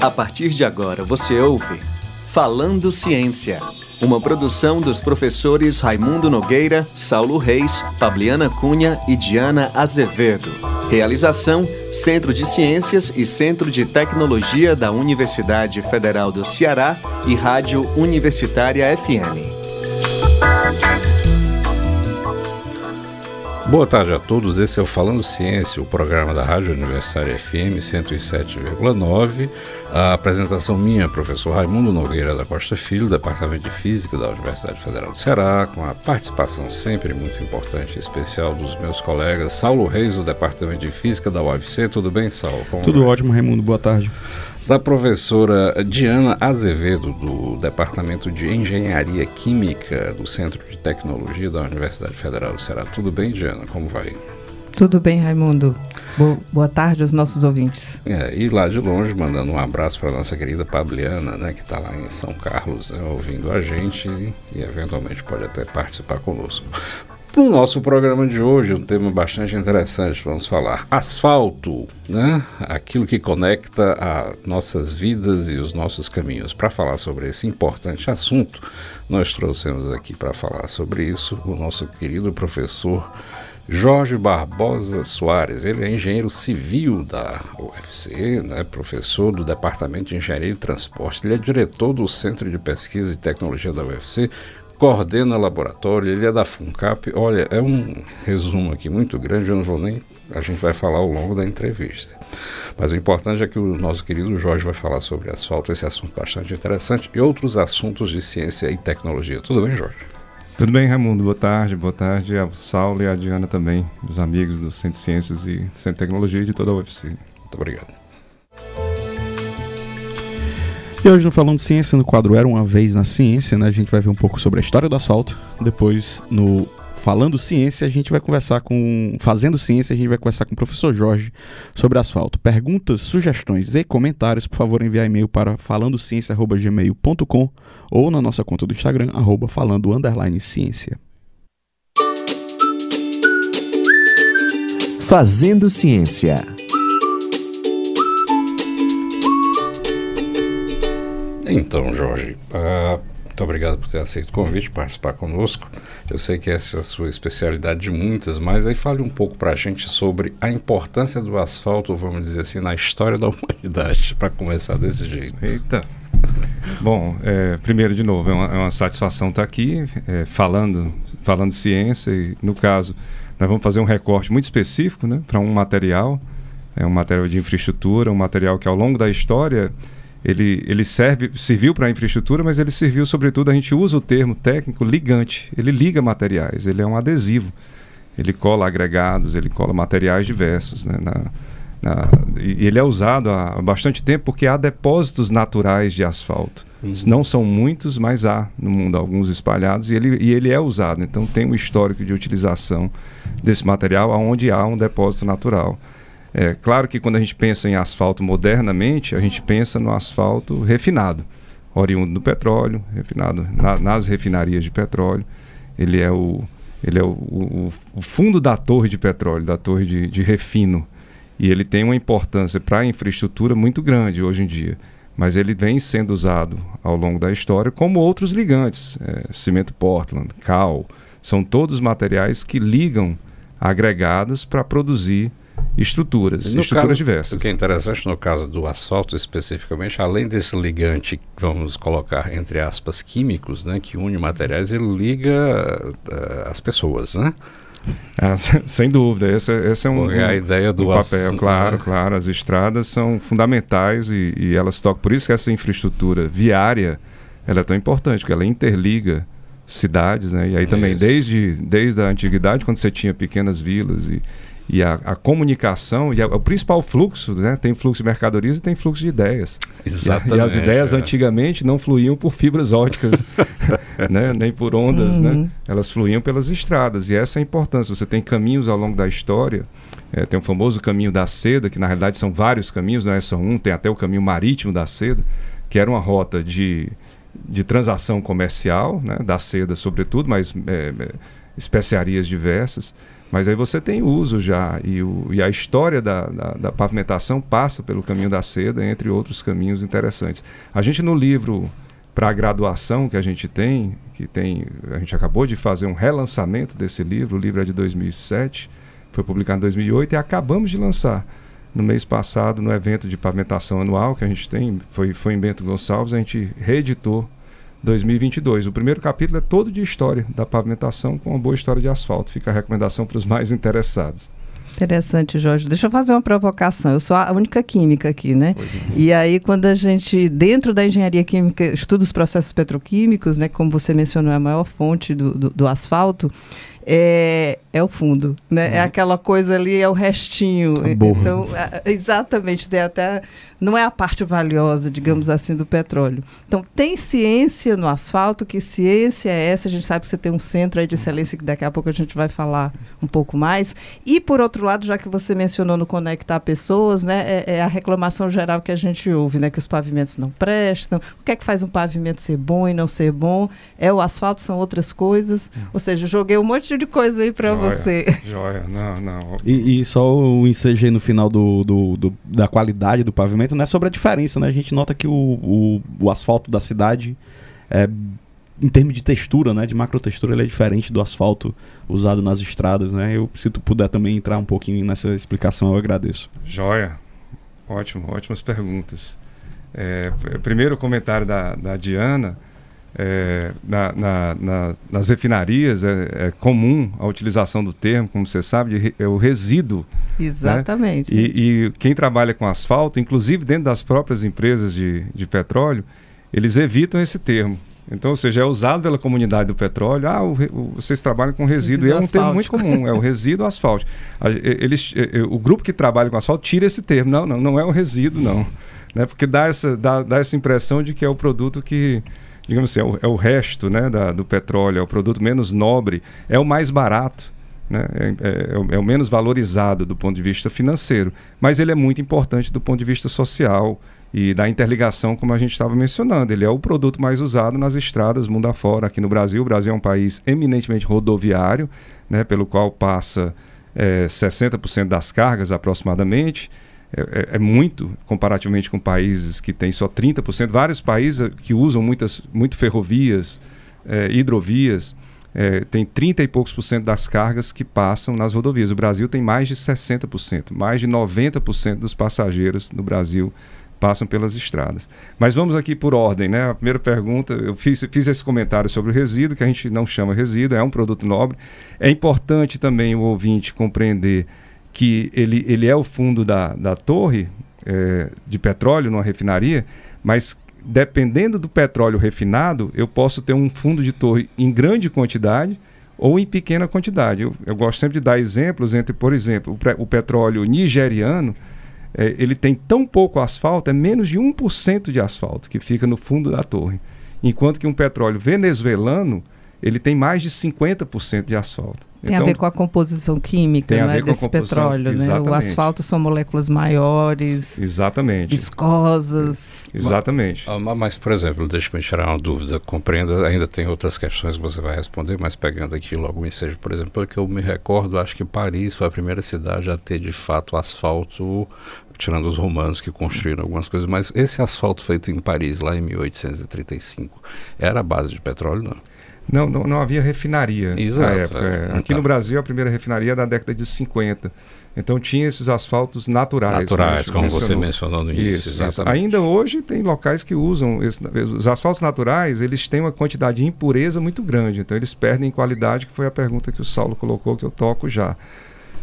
A partir de agora você ouve Falando Ciência, uma produção dos professores Raimundo Nogueira, Saulo Reis, Fabiana Cunha e Diana Azevedo. Realização: Centro de Ciências e Centro de Tecnologia da Universidade Federal do Ceará e Rádio Universitária FM. Boa tarde a todos, esse é o Falando Ciência, o programa da Rádio Universitária FM 107,9. A apresentação minha, professor Raimundo Nogueira da Costa Filho, Departamento de Física da Universidade Federal do Ceará, com a participação sempre muito importante e especial dos meus colegas Saulo Reis, do Departamento de Física da UFC. Tudo bem, Saulo? Como Tudo vai? ótimo, Raimundo. Boa tarde da professora Diana Azevedo, do Departamento de Engenharia Química do Centro de Tecnologia da Universidade Federal do Ceará. Tudo bem, Diana? Como vai? Tudo bem, Raimundo. Boa tarde aos nossos ouvintes. É, e lá de longe, mandando um abraço para nossa querida Pabliana, né, que está lá em São Carlos, né, ouvindo a gente e, e eventualmente pode até participar conosco. Para o nosso programa de hoje, um tema bastante interessante, vamos falar asfalto, né? aquilo que conecta a nossas vidas e os nossos caminhos. Para falar sobre esse importante assunto, nós trouxemos aqui para falar sobre isso o nosso querido professor Jorge Barbosa Soares. Ele é engenheiro civil da UFC, né? professor do Departamento de Engenharia e Transporte. Ele é diretor do Centro de Pesquisa e Tecnologia da UFC, coordena laboratório, ele é da FUNCAP. Olha, é um resumo aqui muito grande, eu não vou nem. A gente vai falar ao longo da entrevista. Mas o importante é que o nosso querido Jorge vai falar sobre asfalto, esse assunto bastante interessante, e outros assuntos de ciência e tecnologia. Tudo bem, Jorge? Tudo bem, Raimundo. Boa tarde. Boa tarde ao Saulo e à Diana também, dos amigos do Centro de Ciências e Centro de Tecnologia e de toda a UFC. Muito obrigado. E hoje no Falando Ciência, no quadro Era Uma Vez na Ciência, né, a gente vai ver um pouco sobre a história do asfalto. Depois, no Falando Ciência, a gente vai conversar com. Fazendo Ciência, a gente vai conversar com o professor Jorge sobre asfalto. Perguntas, sugestões e comentários, por favor, enviar e-mail para falandociência.gmail.com ou na nossa conta do Instagram, arroba falando ciência. Fazendo Ciência. Então, Jorge, uh, muito obrigado por ter aceito o convite, participar conosco. Eu sei que essa é a sua especialidade de muitas, mas aí fale um pouco para a gente sobre a importância do asfalto, vamos dizer assim, na história da humanidade, para começar desse jeito. Eita! Bom, é, primeiro, de novo, é uma, é uma satisfação estar aqui é, falando, falando ciência e, no caso, nós vamos fazer um recorte muito específico né, para um material, é um material de infraestrutura, um material que ao longo da história ele, ele serve, serviu para a infraestrutura, mas ele serviu, sobretudo, a gente usa o termo técnico ligante. Ele liga materiais, ele é um adesivo. Ele cola agregados, ele cola materiais diversos. Né, na, na, e ele é usado há bastante tempo porque há depósitos naturais de asfalto. Uhum. Não são muitos, mas há no mundo alguns espalhados e ele, e ele é usado. Então tem um histórico de utilização desse material onde há um depósito natural. É claro que quando a gente pensa em asfalto modernamente, a gente pensa no asfalto refinado, oriundo do petróleo, refinado na, nas refinarias de petróleo. Ele é o, ele é o, o, o fundo da torre de petróleo, da torre de, de refino. E ele tem uma importância para a infraestrutura muito grande hoje em dia. Mas ele vem sendo usado ao longo da história como outros ligantes. É, cimento Portland, cal, são todos materiais que ligam agregados para produzir estruturas, no estruturas caso, diversas. O que é interessante no caso do asfalto especificamente, além desse ligante, vamos colocar entre aspas, químicos, né, que une materiais, ele liga uh, as pessoas, né? Ah, sem dúvida, essa, essa é um, a ideia do um papel, claro, né? claro. As estradas são fundamentais e, e elas tocam. Por isso que essa infraestrutura viária ela é tão importante, porque ela interliga cidades, né? E aí também, desde, desde a antiguidade, quando você tinha pequenas vilas e, e a, a comunicação e a, o principal fluxo, né? Tem fluxo de mercadorias e tem fluxo de ideias. Exatamente. E, e as ideias é. antigamente não fluíam por fibras óticas, né? Nem por ondas, né? uhum. né? Elas fluíam pelas estradas e essa é a importância. Você tem caminhos ao longo da história. É, tem o famoso caminho da seda, que na realidade são vários caminhos, não é só um. Tem até o caminho marítimo da seda, que era uma rota de, de transação comercial, né? Da seda sobretudo, mas é, é especiarias diversas, mas aí você tem uso já, e, o, e a história da, da, da, pavimentação passa pelo caminho da seda, entre outros caminhos interessantes. A gente no livro para a graduação que a gente tem, que tem, a gente acabou de fazer um relançamento desse livro, o livro é de 2007, foi publicado em 2008 e acabamos de lançar no mês passado no evento de pavimentação anual que a gente tem, foi, foi em Bento Gonçalves, a gente reeditou 2022. O primeiro capítulo é todo de história da pavimentação com uma boa história de asfalto. Fica a recomendação para os mais interessados. Interessante, Jorge. Deixa eu fazer uma provocação. Eu sou a única química aqui, né? É. E aí, quando a gente, dentro da engenharia química, estuda os processos petroquímicos, né? Como você mencionou, é a maior fonte do, do, do asfalto é, é o fundo, né? Uhum. É aquela coisa ali, é o restinho. Então, exatamente, tem até não é a parte valiosa, digamos assim, do petróleo. Então, tem ciência no asfalto, que ciência é essa? A gente sabe que você tem um centro aí de excelência que daqui a pouco a gente vai falar um pouco mais. E, por outro lado, já que você mencionou no Conectar Pessoas, né, é, é a reclamação geral que a gente ouve, né, que os pavimentos não prestam. O que é que faz um pavimento ser bom e não ser bom? É o asfalto, são outras coisas. Ou seja, joguei um monte de coisa aí para você. Joia, não, não. E, e, só o ensejo no final do, do, do, da qualidade do pavimento não é sobre a diferença, né? A gente nota que o, o, o asfalto da cidade é em termos de textura, né, de macrotextura, ele é diferente do asfalto usado nas estradas, né? Eu, se tu puder também entrar um pouquinho nessa explicação, eu agradeço. Joia. Ótimo, ótimas perguntas. É, primeiro comentário da, da Diana, é, na, na, na, nas refinarias é, é, comum a utilização do termo, como você sabe, é o resíduo. Né? Exatamente. Né? E, e, quem trabalha com asfalto, inclusive dentro das próprias empresas de, de petróleo, eles evitam esse termo. Então, ou seja, é usado pela comunidade do petróleo. Ah, o, o, vocês trabalham com resíduo. resíduo e é um termo muito comum, é o resíduo asfalto. Eles, o grupo que trabalha com asfalto tira esse termo. Não, não, não é o resíduo, não. Né? Porque dá essa, dá, dá essa impressão de que é o produto que, digamos assim, é o, é o resto né, da, do petróleo, é o produto menos nobre, é o mais barato. Né? É, é, é, o menos valorizado do ponto de vista financeiro, mas ele é muito importante do ponto de vista social e da interligação, como a gente estava mencionando. Ele é o produto mais usado nas estradas mundo afora. Aqui no Brasil, o Brasil é um país eminentemente rodoviário, né, pelo qual passa é, 60% das cargas aproximadamente. É, é, é, muito comparativamente com países que têm só 30%. Vários países que usam muitas muito ferrovias, é, hidrovias, é, tem 30 e poucos por cento das cargas que passam nas rodovias. O Brasil tem mais de 60%, mais de 90% dos passageiros no Brasil passam pelas estradas. Mas vamos aqui por ordem, né? A primeira pergunta, eu fiz, fiz esse comentário sobre o resíduo, que a gente não chama resíduo, é um produto nobre. É importante também o ouvinte compreender que ele, ele é o fundo da, da torre é, de petróleo numa refinaria, mas dependendo do petróleo refinado, eu posso ter um fundo de torre em grande quantidade ou em pequena quantidade. Eu, eu gosto sempre de dar exemplos entre, por exemplo, o, o petróleo nigeriano, é, ele tem tão pouco asfalto, é menos de 1% de asfalto que fica no fundo da torre. Enquanto que um petróleo venezuelano, ele tem mais de 50% de asfalto. Tem então, a ver com a composição química né, desse petróleo, exatamente. né? O asfalto são moléculas maiores, exatamente. viscosas. Exatamente. Mas, ah, mas, por exemplo, deixa-me tirar uma dúvida. Compreenda, ainda tem outras questões que você vai responder, mas pegando aqui logo o ensejo, por exemplo, porque eu me recordo, acho que Paris foi a primeira cidade a ter de fato asfalto tirando os romanos que construíram algumas coisas, mas esse asfalto feito em Paris, lá em 1835, era a base de petróleo, não? Não, não, não havia refinaria Exato, na época. É. Aqui tá. no Brasil, a primeira refinaria é da década de 50. Então tinha esses asfaltos naturais. Naturais, como você mencionou no início. Isso, exatamente. Ainda hoje tem locais que usam esse, os asfaltos naturais, eles têm uma quantidade de impureza muito grande, então eles perdem qualidade, que foi a pergunta que o Saulo colocou que eu toco já.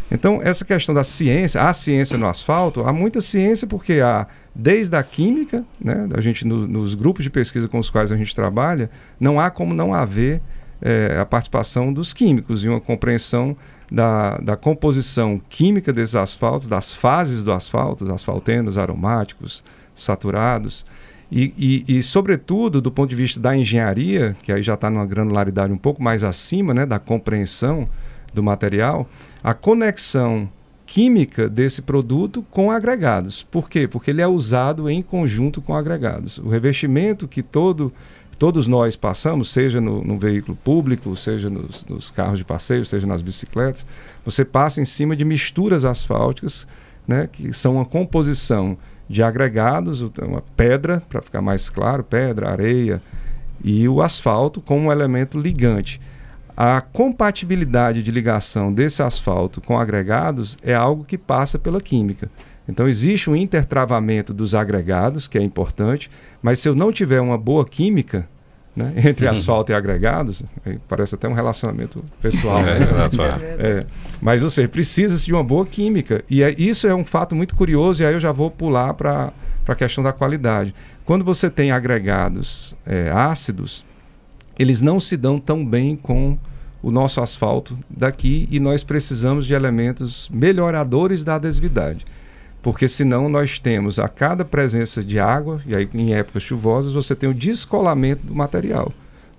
Então, essa questão da ciência, a ciência no asfalto, há muita ciência porque há, desde a química, né, a gente no, nos grupos de pesquisa com os quais a gente trabalha, não há como não haver é, a participação dos químicos e uma compreensão da, da composição química desses asfaltos, das fases do asfalto, asfaltenos, aromáticos, saturados. E, e, e, sobretudo, do ponto de vista da engenharia, que aí já está numa granularidade um pouco mais acima né, da compreensão do material, a conexão química desse produto com agregados. Por quê? Porque ele é usado em conjunto com agregados. O revestimento que todo todos nós passamos, seja no, no veículo público, seja nos, nos, carros de passeio, seja nas bicicletas, você passa em cima de misturas asfálticas, né, que são uma composição de agregados, uma pedra, para ficar mais claro, pedra, areia, e o asfalto como um elemento ligante. A compatibilidade de ligação desse asfalto com agregados é algo que passa pela química. Então existe um intertravamento dos agregados, que é importante, mas se eu não tiver uma boa química né, entre uhum. asfalto e agregados, parece até um relacionamento pessoal. É, né? é. é. Mas, ou seja, precisa-se de uma boa química. E é, isso é um fato muito curioso, e aí eu já vou pular para a questão da qualidade. Quando você tem agregados é, ácidos, eles não se dão tão bem com o nosso asfalto daqui e nós precisamos de elementos melhoradores da adesividade porque senão nós temos a cada presença de água, e aí em épocas chuvosas você tem o descolamento do material,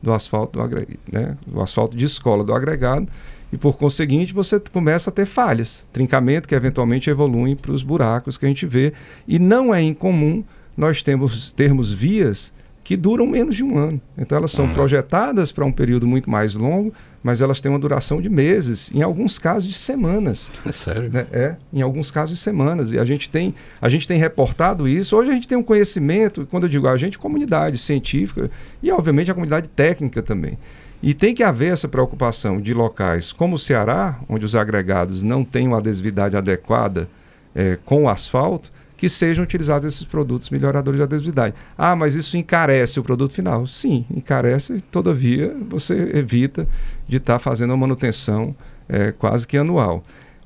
do asfalto, do, né? o asfalto descola do agregado, e por conseguinte você começa a ter falhas, trincamento que eventualmente evoluem para os buracos que a gente vê, e não é incomum nós temos, termos vias que duram menos de um ano. Então elas são uhum. projetadas para um período muito mais longo, mas elas têm uma duração de meses, em alguns casos de semanas. É sério? Né? É, em alguns casos de semanas. E a gente tem, a gente tem reportado isso. Hoje a gente tem um conhecimento, quando eu digo a gente, comunidade científica e obviamente a comunidade técnica também. E tem que haver essa preocupação de locais como o Ceará, onde os agregados não têm uma adesividade adequada é, com o asfalto, que sejam utilizados esses produtos melhoradores de adesividade. Ah, mas isso encarece o produto final. Sim, encarece, todavia você evita de estar tá fazendo uma manutenção é, quase que anual.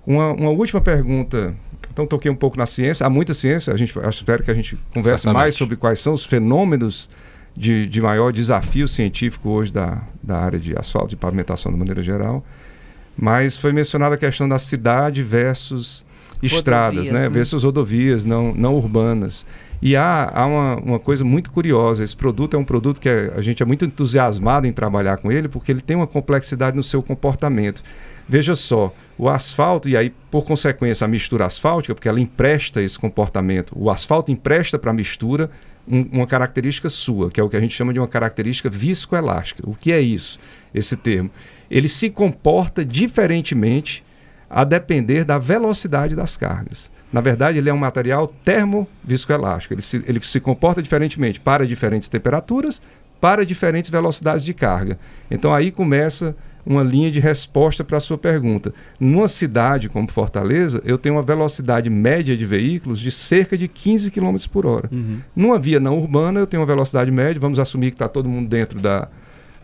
Uma, uma, última pergunta. Então, toquei um pouco na ciência. Há muita ciência, a gente, espero que a gente converse Exatamente. mais sobre quais são os fenômenos de, de maior desafio científico hoje da, da área de asfalto e pavimentação de maneira geral. Mas foi mencionada a questão da cidade versus estradas, né? né? versus rodovias não, não urbanas. E há, há uma, uma coisa muito curiosa: esse produto é um produto que a gente é muito entusiasmado em trabalhar com ele, porque ele tem uma complexidade no seu comportamento. Veja só, o asfalto, e aí, por consequência, a mistura asfáltica, porque ela empresta esse comportamento, o asfalto empresta para a mistura um, uma característica sua, que é o que a gente chama de uma característica viscoelástica. O que é isso, esse termo? Ele se comporta diferentemente a depender da velocidade das cargas. Na verdade, ele é um material termoviscoelástico. Ele se, ele se comporta diferentemente para diferentes temperaturas, para diferentes velocidades de carga. Então aí começa uma linha de resposta para a sua pergunta. Numa cidade como Fortaleza, eu tenho uma velocidade média de veículos de cerca de 15 km por hora. Uhum. Numa via não urbana, eu tenho uma velocidade média, vamos assumir que está todo mundo dentro da,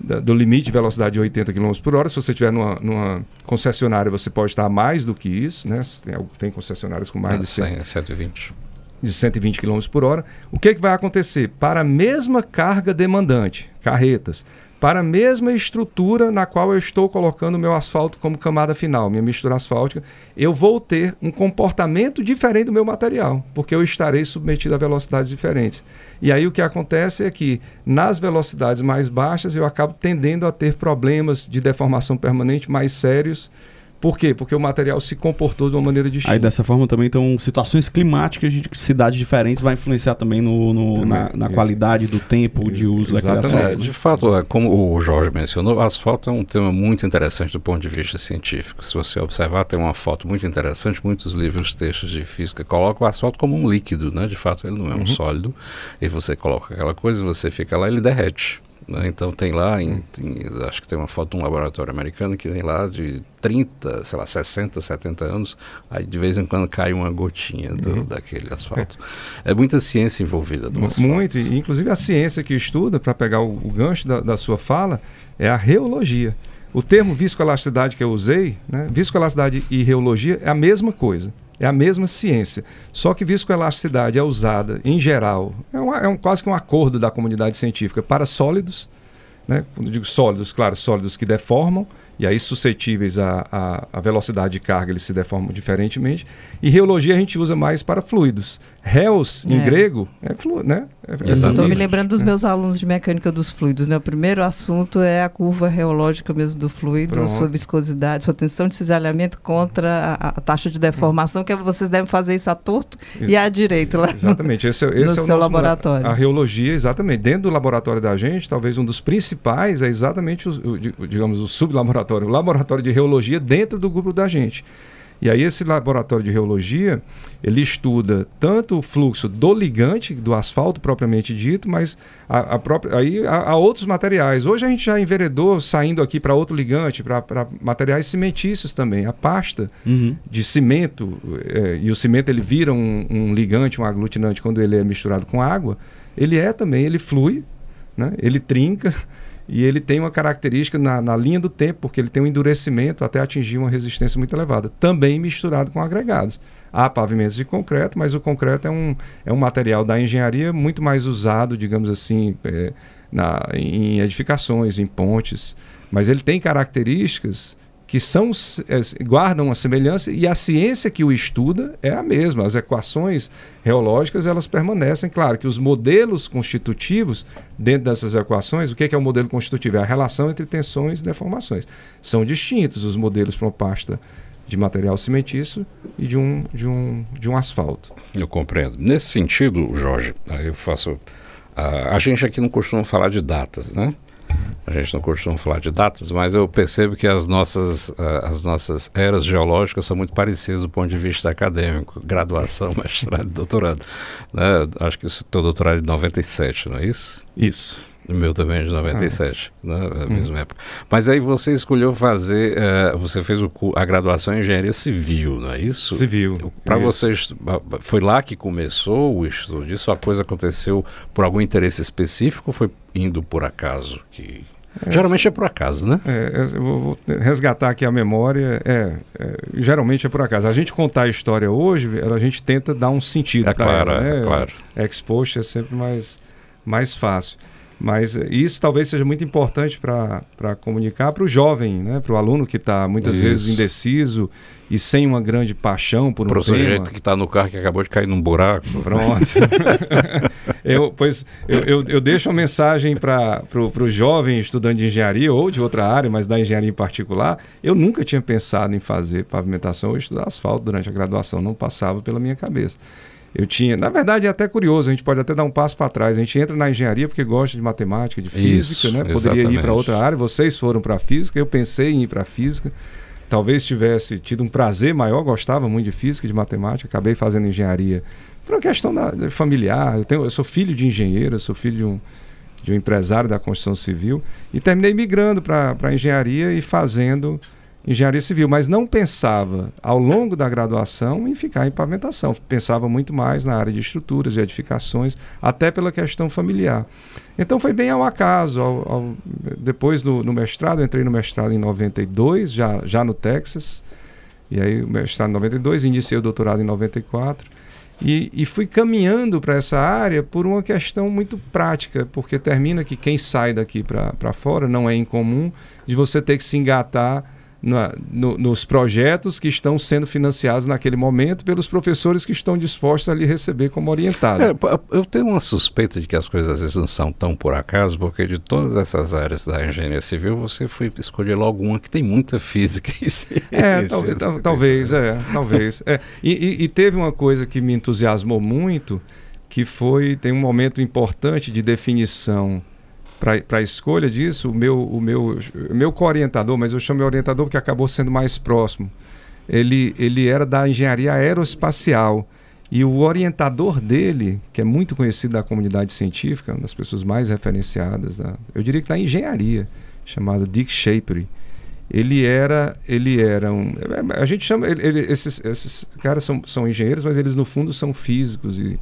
do limite de velocidade de 80 km por hora. Se você estiver numa, numa, concessionária, você pode estar a mais do que isso. Né? Tem, tem concessionárias com mais ah, de 100, 120. De 120 km por hora. O que, que vai acontecer? Para a mesma carga demandante, carretas, para a mesma estrutura na qual eu estou colocando o meu asfalto como camada final, minha mistura asfáltica, eu vou ter um comportamento diferente do meu material, porque eu estarei submetido a velocidades diferentes. E aí o que acontece é que nas velocidades mais baixas eu acabo tendendo a ter problemas de deformação permanente mais sérios por quê? Porque o material se comportou de uma maneira distinta. Aí dessa forma também, então, situações climáticas de cidades diferentes vai influenciar também, no, no também, na, na é. qualidade do tempo de uso daquele asfalto. É, de fato, é, como o Jorge mencionou, o asfalto é um tema muito interessante do ponto de vista científico. Se você observar, tem uma foto muito interessante, muitos livros, textos de física colocam o asfalto como um líquido, né? De fato, ele não é um uhum. sólido. E você coloca aquela coisa, você fica lá, ele derrete. Né? Então tem lá, em, em, acho que tem uma foto de um laboratório americano que tem lá de 30, sei lá, 60, 70 anos, aí de vez em quando cai uma gotinha do, uhum. daquele asfalto. É. é muita ciência envolvida no asfalto. Muito, inclusive a ciência que estuda, para pegar o, o gancho da, da sua fala, é a reologia. O termo viscoelasticidade que eu usei, né, viscoelasticidade e reologia é a mesma coisa. É a mesma ciência. Só que viscoelasticidade é usada, em geral, é, uma, é um, quase que um acordo da comunidade científica para sólidos, né? quando eu digo sólidos, claro, sólidos que deformam, e aí suscetíveis à, à, velocidade de carga, eles se deformam diferentemente. E reologia a gente usa mais para fluidos. Reus, em é. grego, é, flu, né? É, Estou me lembrando dos É. meus alunos de mecânica dos fluidos. Né? O primeiro assunto é a curva reológica mesmo do fluido, Pronto. sua viscosidade, sua tensão de cisalhamento contra a, a taxa de deformação, que vocês devem fazer isso à torto e à direita lá. Exatamente, esse, é- esse é o seu nosso laboratório. A reologia, exatamente. Dentro do laboratório da gente, talvez um dos principais é exatamente o, o, di- digamos, o sublaboratório, o laboratório de reologia dentro do grupo da gente. E aí esse laboratório de reologia, ele estuda tanto o fluxo do ligante, do asfalto propriamente dito, mas a, a própria, aí há, outros materiais. Hoje a gente já enveredou saindo aqui para outro ligante, para materiais cimentícios também. A pasta Uhum. de cimento, eh, e o cimento ele vira um, um ligante, um aglutinante quando ele é misturado com água, ele é também, ele flui, né? ele trinca e ele tem uma característica na, na linha do tempo, porque ele tem um endurecimento até atingir uma resistência muito elevada, também misturado com agregados. Há pavimentos de concreto, mas o concreto é um, é um material da engenharia muito mais usado, digamos assim, eh, na, em edificações, em pontes, mas ele tem características que são eh, guardam uma semelhança e a ciência que o estuda é a mesma. As equações reológicas elas permanecem, claro que os modelos constitutivos dentro dessas equações, o que é, que é o modelo constitutivo? É a relação entre tensões e deformações. São distintos os modelos para uma pasta de material cimentício e de um, de um, de um asfalto. Eu compreendo. Nesse sentido, Jorge, eu faço. A, a gente aqui não costuma falar de datas, né? A gente não costuma falar de datas, mas eu percebo que as nossas, ah, as nossas eras geológicas são muito parecidas do ponto de vista acadêmico, graduação, mestrado, doutorado. Né? Acho que o teu doutorado é de 97, não é isso? Isso. O meu também é de 97, né? É a mesma época. Mas aí você escolheu fazer, eh, você fez o a graduação em engenharia civil, não é isso? Civil. Para vocês, foi lá que começou o estudo disso? A coisa aconteceu por algum interesse específico ou foi indo por acaso? Que... Geralmente é por acaso, né? É, é, eu vou, vou resgatar aqui a memória. É, é, geralmente é por acaso. A gente contar a história hoje, a gente tenta dar um sentido É pra claro, ela, né? é claro. Expost é sempre mais, mais fácil. Mas isso talvez seja muito importante para comunicar para o jovem, né? para o aluno que está muitas Isso. vezes indeciso e sem uma grande paixão por um Para o tema. sujeito que está no carro que acabou de cair num buraco. Pronto. eu, pois, eu, eu, eu deixo uma mensagem para o jovem estudante de engenharia ou de outra área, mas da engenharia em particular. Eu nunca tinha pensado em fazer pavimentação ou estudar asfalto durante a graduação, não passava pela minha cabeça. Eu tinha, na verdade é até curioso, a gente pode até dar um passo para trás. A gente entra na engenharia porque gosta de matemática, de física, Isso, né? Poderia ir exatamente. para outra área. Vocês foram para física, eu pensei em ir para física. Talvez tivesse tido um prazer maior, gostava muito de física e de matemática, acabei fazendo engenharia. Por uma questão da, familiar, eu, tenho, eu sou filho de engenheiro, eu sou filho de um, de um empresário da construção civil e terminei migrando para a engenharia e fazendo engenharia civil, mas não pensava ao longo da graduação em ficar em pavimentação, pensava muito mais na área de estruturas, de edificações, até pela questão familiar. Então foi bem ao acaso. Ao, ao, depois do, no mestrado, entrei no mestrado em 92, já, já no Texas, e aí o mestrado em 92, iniciei o doutorado em 94. E, e fui caminhando para essa área por uma questão muito prática, porque termina que quem sai daqui para fora não é incomum de você ter que se engatar na, no, nos projetos que estão sendo financiados naquele momento pelos professores que estão dispostos a lhe receber como orientado. É, eu tenho uma suspeita de que as coisas às vezes não são tão por acaso, porque de todas essas áreas da engenharia civil, você foi escolher logo uma que tem muita física e ciência. É, talvez, tal- talvez, é, talvez. É. E, e- e teve uma coisa que me entusiasmou muito, que foi, tem um momento importante de definição para a escolha disso, o meu, o meu, meu co-orientador, mas eu chamo de orientador porque acabou sendo mais próximo, ele, ele era da engenharia aeroespacial. E o orientador dele, que é muito conhecido da comunidade científica, uma das pessoas mais referenciadas, da, eu diria que da engenharia, chamado Dick Shapery, ele era ele era um a gente chama ele, ele- esses, esses caras são, são engenheiros mas eles no fundo são físicos e,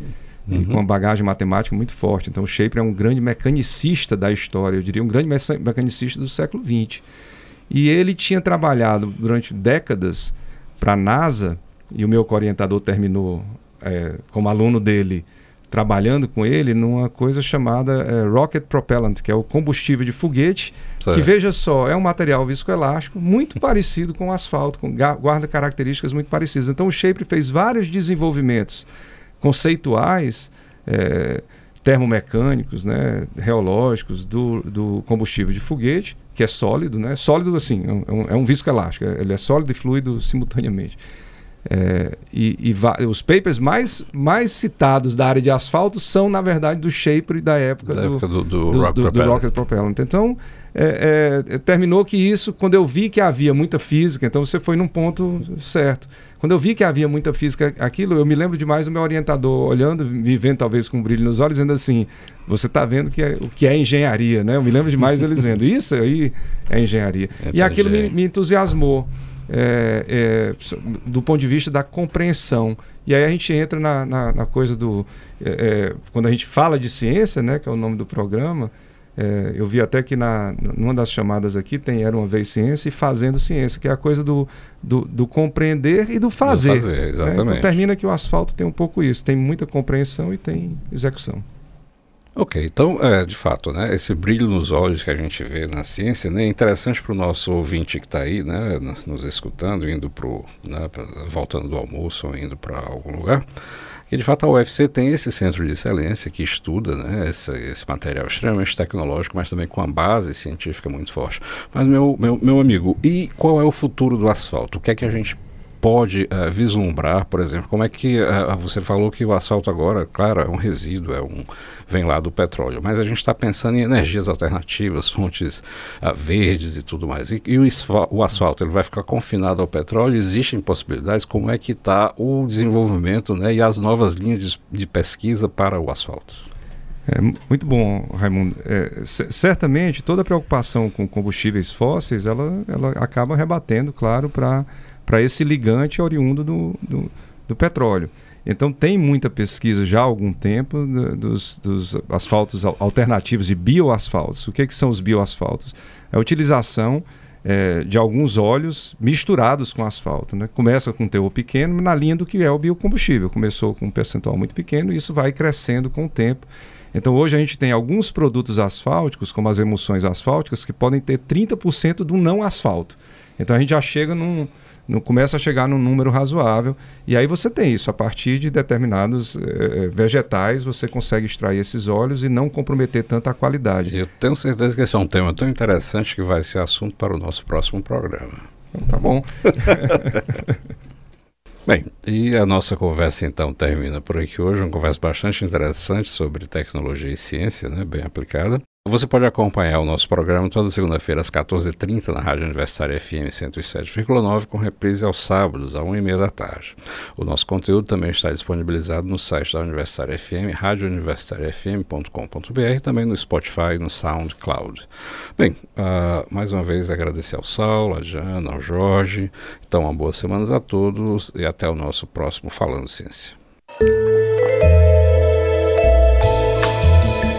e Uhum. com uma bagagem matemática muito forte. Então o Shaper é um grande mecanicista da história. Eu diria um grande meca- mecanicista do século XX e ele tinha trabalhado durante décadas para a NASA e o meu orientador terminou é, como aluno dele trabalhando com ele numa coisa chamada é, rocket propellant que é o combustível de foguete que veja só, é um material viscoelástico muito parecido com o asfalto, com, guarda características muito parecidas. Então o Shaper fez vários desenvolvimentos conceituais, eh, termomecânicos, né, reológicos, do, do combustível de foguete, que é sólido, né? Sólido assim, é um, é um visco elástico, ele é sólido e fluido simultaneamente. É, e, e os papers mais, mais citados da área de asfalto são, na verdade, do Shaper da época, da do, época do, do, do, Rock do, Rocket Propellant. Então, é, é, terminou que isso, quando eu vi que havia muita física, então você foi num ponto certo. Quando eu vi que havia muita física aquilo, eu me lembro demais do meu orientador olhando, me vendo talvez com um brilho nos olhos, dizendo assim: você está vendo que é, o que é engenharia, né? Eu me lembro demais dele dizendo: isso aí é engenharia. É e aquilo me, me entusiasmou é, é, do ponto de vista da compreensão. E aí a gente entra na, na, na coisa do. É, é, quando a gente fala de ciência, né, que é o nome do programa, é, eu vi até que na, numa das chamadas aqui tem Era uma Vez Ciência e Fazendo Ciência, que é a coisa do, do, do compreender e do fazer. Do fazer exatamente. Né? Então termina que o asfalto tem um pouco isso, tem muita compreensão e tem execução. Ok, então, é, de fato, né, esse brilho nos olhos que a gente vê na ciência né, é interessante para o nosso ouvinte que está aí, né, nos escutando, indo pro, né, voltando do almoço ou indo para algum lugar, que de fato a UFC tem esse centro de excelência que estuda né, esse, esse, material extremamente tecnológico, mas também com a base científica muito forte. Mas, meu, meu, meu amigo, e qual é o futuro do asfalto? O que é que a gente pode uh, vislumbrar, por exemplo, como é que uh, você falou que o asfalto agora, claro, é um resíduo, é um vem lá do petróleo, mas a gente está pensando em energias alternativas, fontes uh, verdes e tudo mais. E, e o, o, asfalto ele vai ficar confinado ao petróleo? Existem possibilidades? Como é que está o desenvolvimento né, e as novas linhas de, de pesquisa para o asfalto? É, muito bom, Raimundo. É, certamente toda preocupação com combustíveis fósseis ela, ela acaba rebatendo, claro, para para esse ligante oriundo do, do, do, petróleo. Então tem muita pesquisa já há algum tempo dos, dos asfaltos alternativos de bioasfaltos. O que, que são os bioasfaltos? É a utilização é, de alguns óleos misturados com asfalto. Né? Começa com um teor pequeno, na linha do que é o biocombustível. Começou com um percentual muito pequeno e isso vai crescendo com o tempo. Então hoje a gente tem alguns produtos asfálticos, como as emulsões asfálticas, que podem ter 30% do não asfalto. Então a gente já chega num, não começa a chegar num número razoável. E aí você tem isso. A partir de determinados eh, vegetais, você consegue extrair esses óleos e não comprometer tanto a qualidade. Eu tenho certeza que esse é um tema tão interessante que vai ser assunto para o nosso próximo programa. Então, tá bom. Bem, e a nossa conversa então termina por aqui hoje, uma conversa bastante interessante sobre tecnologia e ciência, né, bem aplicada. Você pode acompanhar o nosso programa toda segunda-feira às 14h30 na Rádio Universitária FM 107,9 com reprise aos sábados às 1h30 da tarde. O nosso conteúdo também está disponibilizado no site da Universitária FM, radiouniversitariafm.com.br e também no Spotify e no SoundCloud. Bem, uh, mais uma vez agradecer ao Saulo, a Jana, ao Jorge. Então, uma boa semana a todos e até o nosso próximo Falando Ciência.